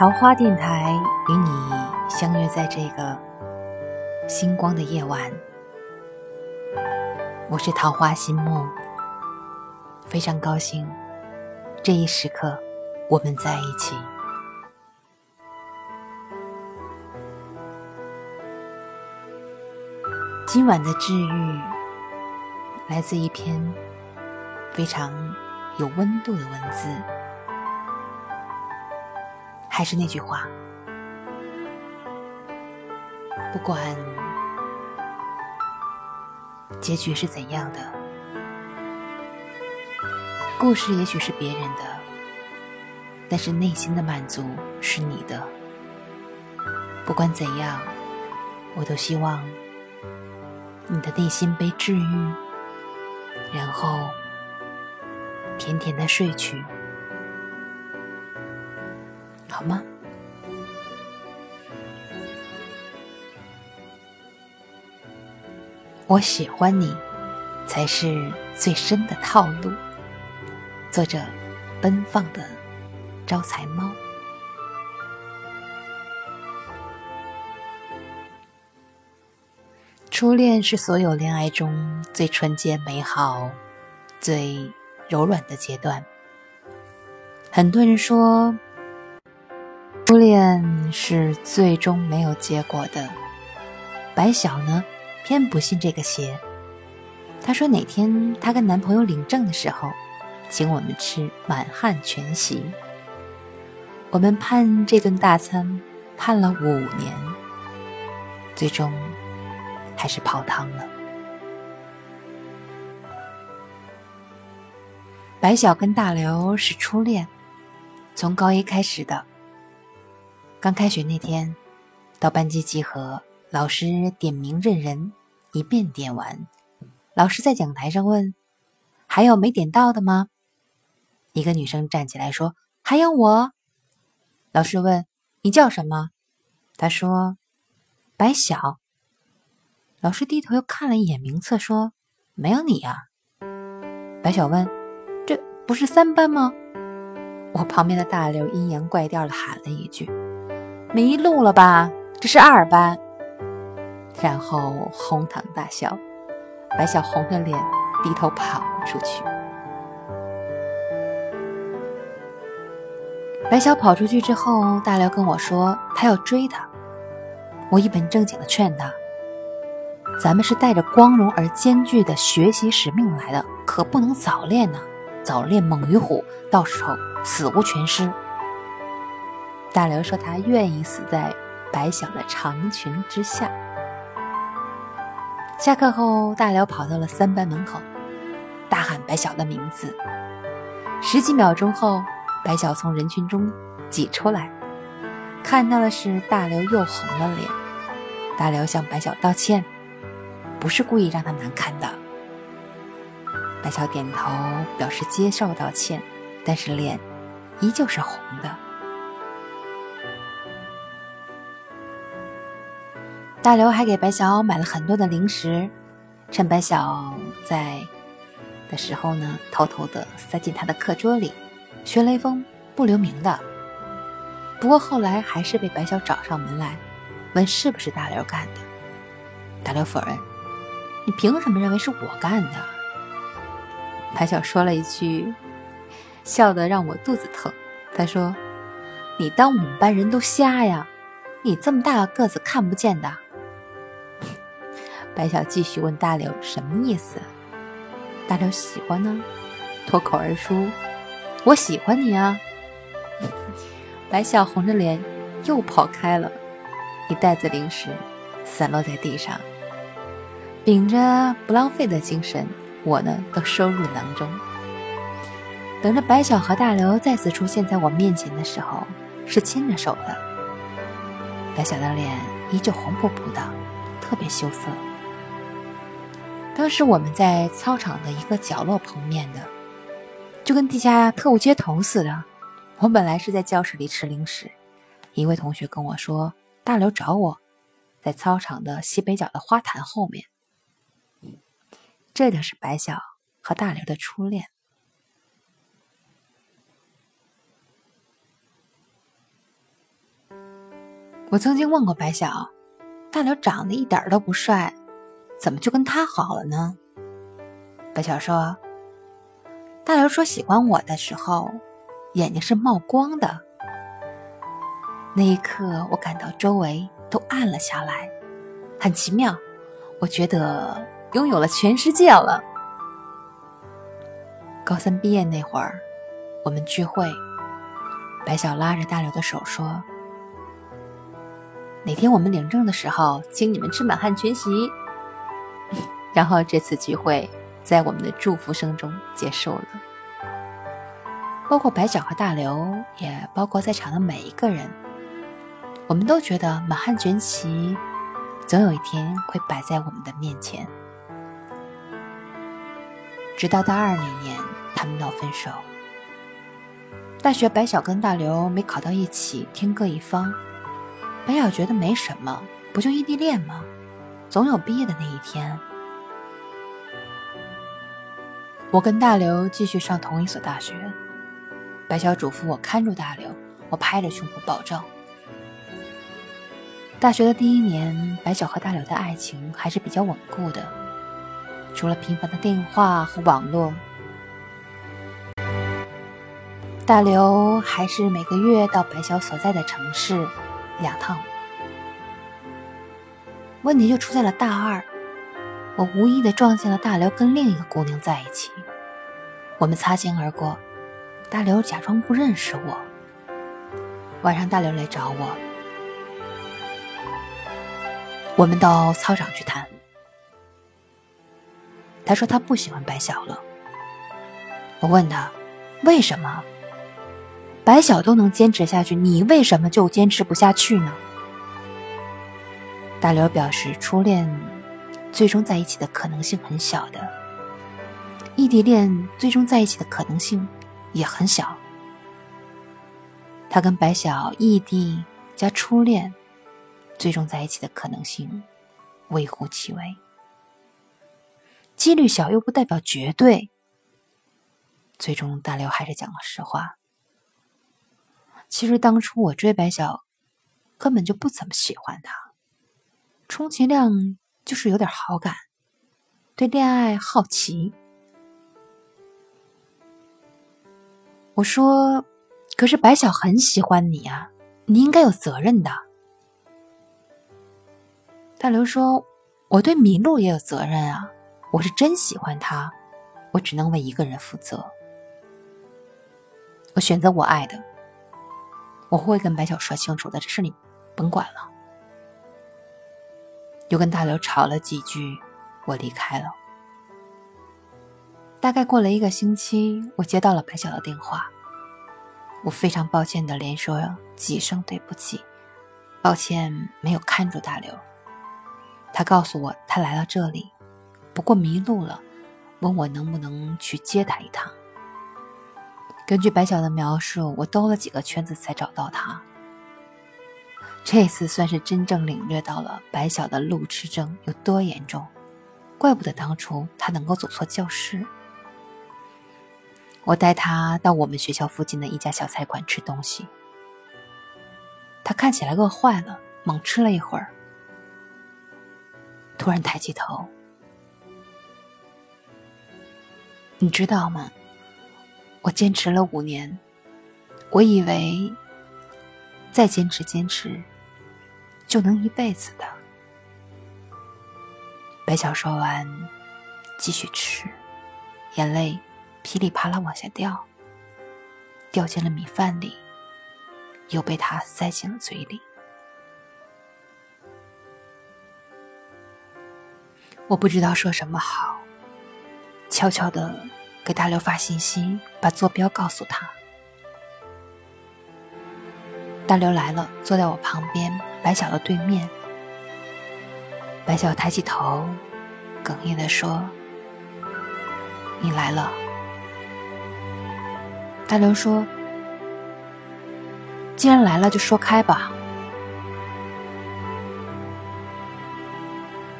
桃花电台与你相约在这个星光的夜晚，我是桃花心木，非常高兴这一时刻我们在一起。今晚的治愈来自一篇非常有温度的文字。还是那句话，不管结局是怎样的，故事也许是别人的，但是内心的满足是你的。不管怎样，我都希望你的内心被治愈，然后甜甜的睡去。好吗？我喜欢你，才是最深的套路。作者：奔放的招财猫。初恋是所有恋爱中最纯洁、美好、最柔软的阶段。很多人说。初恋是最终没有结果的。白晓呢，偏不信这个邪。她说哪天她跟男朋友领证的时候，请我们吃满汉全席。我们盼这顿大餐，盼了五年，最终还是泡汤了。白晓跟大刘是初恋，从高一开始的。刚开学那天，到班级集合，老师点名认人，一遍点完，老师在讲台上问：“还有没点到的吗？”一个女生站起来说：“还有我。”老师问：“你叫什么？”她说：“白晓。”老师低头又看了一眼名册，说：“没有你呀。”白晓问：“这不是三班吗？”我旁边的大刘阴阳怪调的喊了一句。迷路了吧？这是二班。然后哄堂大笑，白小红着脸低头跑了出去。白小跑出去之后，大辽跟我说他要追她。我一本正经的劝他：“咱们是带着光荣而艰巨的学习使命来的，可不能早恋呢。早恋猛于虎，到时候死无全尸。”大刘说：“他愿意死在白晓的长裙之下。”下课后，大刘跑到了三班门口，大喊白晓的名字。十几秒钟后，白晓从人群中挤出来，看到的是大刘又红了脸。大刘向白晓道歉，不是故意让他难堪的。白晓点头表示接受道歉，但是脸依旧是红的。大刘还给白晓买了很多的零食，趁白晓在的时候呢，偷偷的塞进他的课桌里，学雷锋不留名的。不过后来还是被白晓找上门来，问是不是大刘干的。大刘否认：“你凭什么认为是我干的？”白晓说了一句，笑得让我肚子疼。他说：“你当我们班人都瞎呀？你这么大个子看不见的。”白晓继续问大刘什么意思？大刘喜欢呢，脱口而出：“我喜欢你啊！”白晓红着脸又跑开了，一袋子零食散落在地上。秉着不浪费的精神，我呢都收入囊中。等着白晓和大刘再次出现在我面前的时候，是牵着手的。白晓的脸依旧红扑扑的，特别羞涩。当时我们在操场的一个角落碰面的，就跟地下特务接头似的。我本来是在教室里吃零食，一位同学跟我说：“大刘找我，在操场的西北角的花坛后面。”这就是白晓和大刘的初恋。我曾经问过白晓，大刘长得一点都不帅，怎么就跟他好了呢？白晓说，大刘说喜欢我的时候，眼睛是冒光的。那一刻，我感到周围都暗了下来，很奇妙，我觉得拥有了全世界了。高三毕业那会儿，我们聚会，白晓拉着大刘的手说：“哪天我们领证的时候，请你们吃满汉全席。”然后这次聚会在我们的祝福声中结束了。包括白晓和大刘，也包括在场的每一个人，我们都觉得满汉全席总有一天会摆在我们的面前。直到大二那年。他们闹分手。大学，白晓跟大刘没考到一起，天各一方。白晓觉得没什么，不就异地恋吗？总有毕业的那一天。我跟大刘继续上同一所大学。白小嘱咐我看住大刘，我拍着胸脯保证。大学的第一年，白小和大刘的爱情还是比较稳固的，除了频繁的电话和网络。大刘还是每个月到白小所在的城市两趟。问题就出在了大二，我无意的撞见了大刘跟另一个姑娘在一起。我们擦肩而过，大刘假装不认识我。晚上大刘来找我，我们到操场去谈。他说他不喜欢白晓了。我问他为什么？白晓都能坚持下去，你为什么就坚持不下去呢？大刘表示，初恋最终在一起的可能性很小的，异地恋最终在一起的可能性也很小。他跟白晓异地加初恋，最终在一起的可能性微乎其微，几率小又不代表绝对。最终，大刘还是讲了实话。其实当初我追白晓，根本就不怎么喜欢他，充其量就是有点好感，对恋爱好奇。我说：“可是白晓很喜欢你啊，你应该有责任的。”大刘说：“我对麋鹿也有责任啊，我是真喜欢他，我只能为一个人负责，我选择我爱的。”我会跟白晓说清楚的，这事你甭管了。又跟大刘吵了几句，我离开了。大概过了一个星期，我接到了白晓的电话，我非常抱歉的连说几声对不起，抱歉没有看住大刘。他告诉我他来了这里，不过迷路了，问我能不能去接他一趟。根据白晓的描述，我兜了几个圈子才找到他。这次算是真正领略到了白晓的路痴症有多严重，怪不得当初他能够走错教室。我带他到我们学校附近的一家小菜馆吃东西，他看起来饿坏了，猛吃了一会儿，突然抬起头，你知道吗？我坚持了五年，我以为再坚持坚持就能一辈子的。白晓说完，继续吃，眼泪噼里啪啦往下掉，掉进了米饭里，又被他塞进了嘴里。我不知道说什么好，悄悄的。给大刘发信息，把坐标告诉他。大刘来了，坐在我旁边，白晓的对面。白晓抬起头，哽咽的说：“你来了。”大刘说：“既然来了，就说开吧。”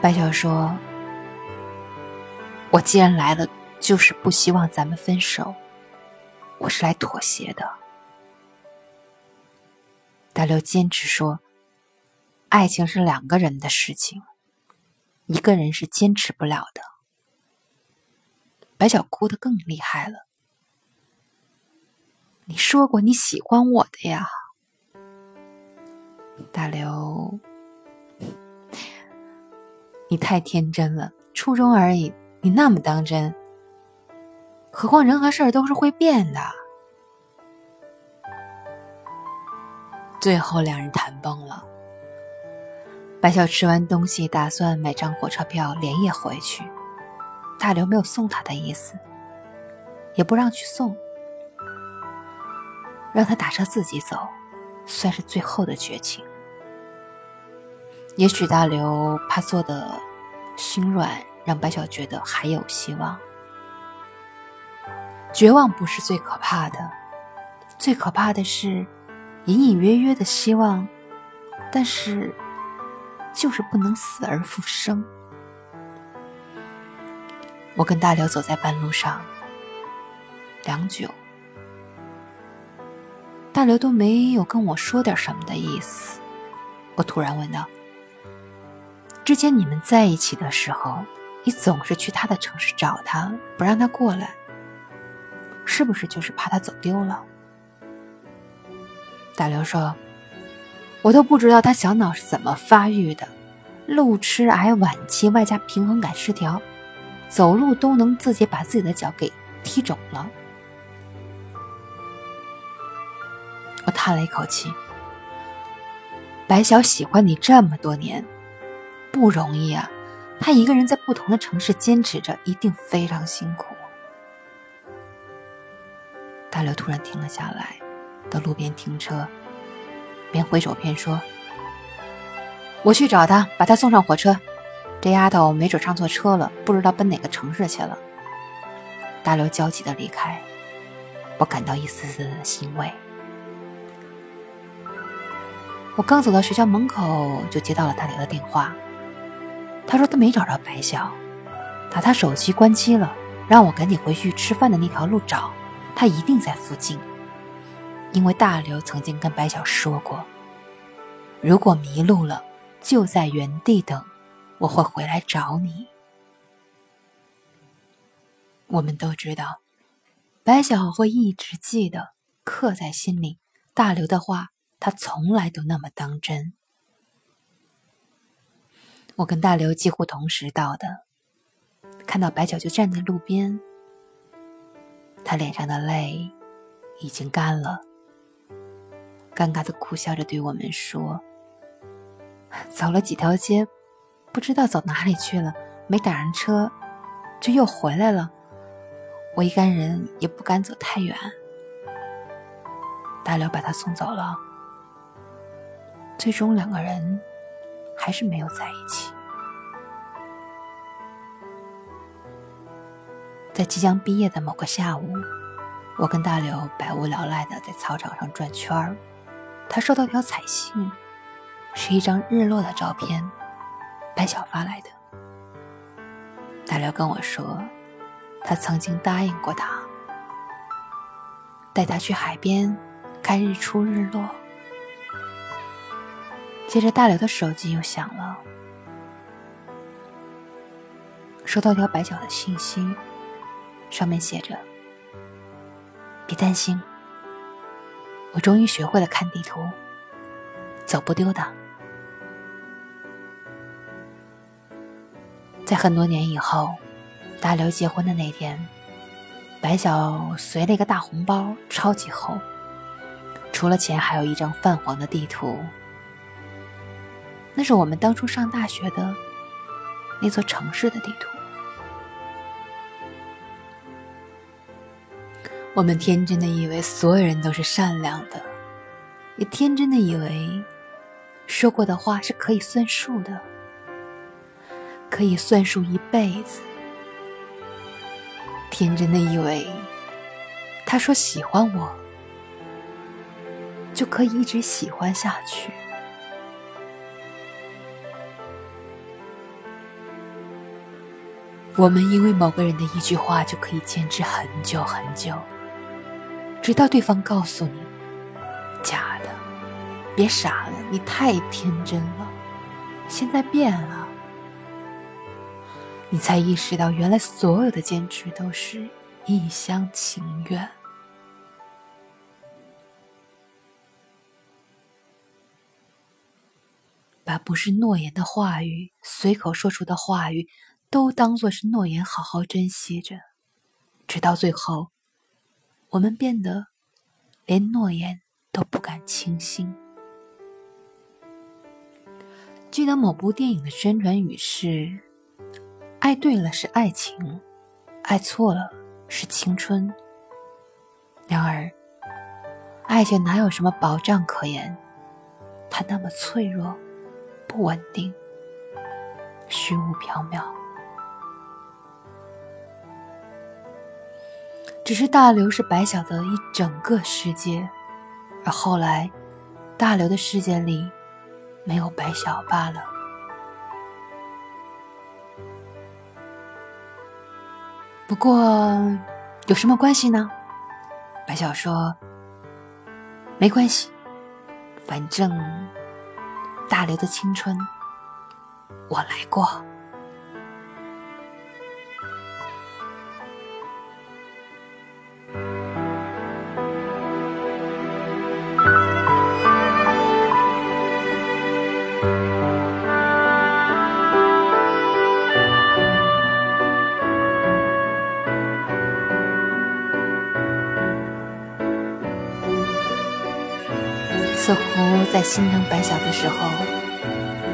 白晓说：“我既然来了。”就是不希望咱们分手，我是来妥协的。大刘坚持说：“爱情是两个人的事情，一个人是坚持不了的。白小哭得更厉害了。你说过你喜欢我的呀，大刘，你太天真了，初中而已，你那么当真。何况人和事儿都是会变的。最后两人谈崩了。白晓吃完东西，打算买张火车票连夜回去。大刘没有送他的意思，也不让去送。让他打车自己走，算是最后的绝情。也许大刘怕做的心软，让白晓觉得还有希望。绝望不是最可怕的，最可怕的是隐隐约约的希望，但是就是不能死而复生。我跟大刘走在半路上，良久。大刘都没有跟我说点什么的意思，我突然问道：“之前你们在一起的时候，你总是去他的城市找他，不让他过来，是不是就是怕他走丢了？”大刘说：“我都不知道他小脑是怎么发育的，路痴癌晚期，外加平衡感失调，走路都能自己把自己的脚给踢肿了。”我叹了一口气。白晓喜欢你这么多年，不容易啊！他一个人在不同的城市坚持着，一定非常辛苦。大刘突然停了下来，到路边停车，边挥手边说：“我去找他，把他送上火车。这丫头没准上错车了，不知道奔哪个城市去了。”大刘焦急的离开，我感到一丝丝的欣慰。我刚走到学校门口，就接到了大刘的电话。他说他没找着白晓，打他手机关机了，让我赶紧回去吃饭的那条路找，他一定在附近。因为大刘曾经跟白晓说过，如果迷路了，就在原地等，我会回来找你。我们都知道，白晓会一直记得，刻在心里。大刘的话。他从来都那么当真。我跟大刘几乎同时到的，看到白脚就站在路边，他脸上的泪已经干了，尴尬的苦笑着对我们说：“走了几条街，不知道走哪里去了，没打上车，就又回来了。我一干人也不敢走太远。”大刘把他送走了。最终，两个人还是没有在一起。在即将毕业的某个下午，我跟大刘百无聊赖的在操场上转圈儿。他收到条彩信，是一张日落的照片，白晓发来的。大刘跟我说，他曾经答应过他，带他去海边看日出日落。接着，大刘的手机又响了，收到条白晓的信息，上面写着：“别担心，我终于学会了看地图，走不丢的。”在很多年以后，大刘结婚的那天，白小随了一个大红包，超级厚，除了钱，还有一张泛黄的地图。那是我们当初上大学的那座城市的地图。我们天真的以为所有人都是善良的，也天真的以为说过的话是可以算数的，可以算数一辈子。天真的以为他说喜欢我，就可以一直喜欢下去。我们因为某个人的一句话就可以坚持很久很久，直到对方告诉你：“假的，别傻了，你太天真了。”现在变了，你才意识到，原来所有的坚持都是一厢情愿。把不是诺言的话语，随口说出的话语，都当作是诺言，好好珍惜着，直到最后，我们变得连诺言都不敢轻信。记得某部电影的宣传语是：“爱对了是爱情，爱错了是青春。”然而，爱情哪有什么保障可言？它那么脆弱。不稳定，虚无缥缈。只是大刘是白小的一整个世界，而后来，大刘的世界里没有白小罢了。不过，有什么关系呢？白小说：“没关系，反正……”大刘的青春，我来过。似乎在心疼白小的时候，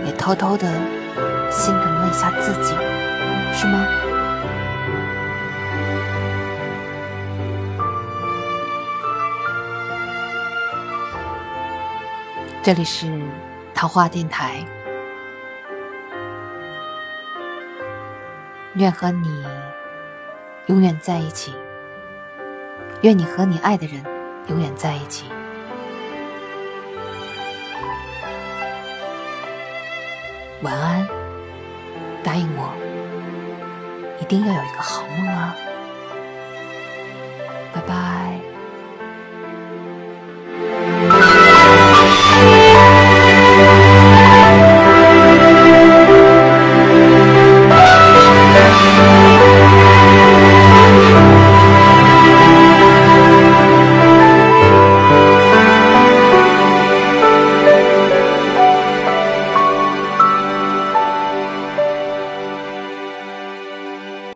也偷偷的心疼了一下自己，是吗？这里是桃花电台，愿和你永远在一起，愿你和你爱的人永远在一起。晚安，答应我，一定要有一个好梦啊！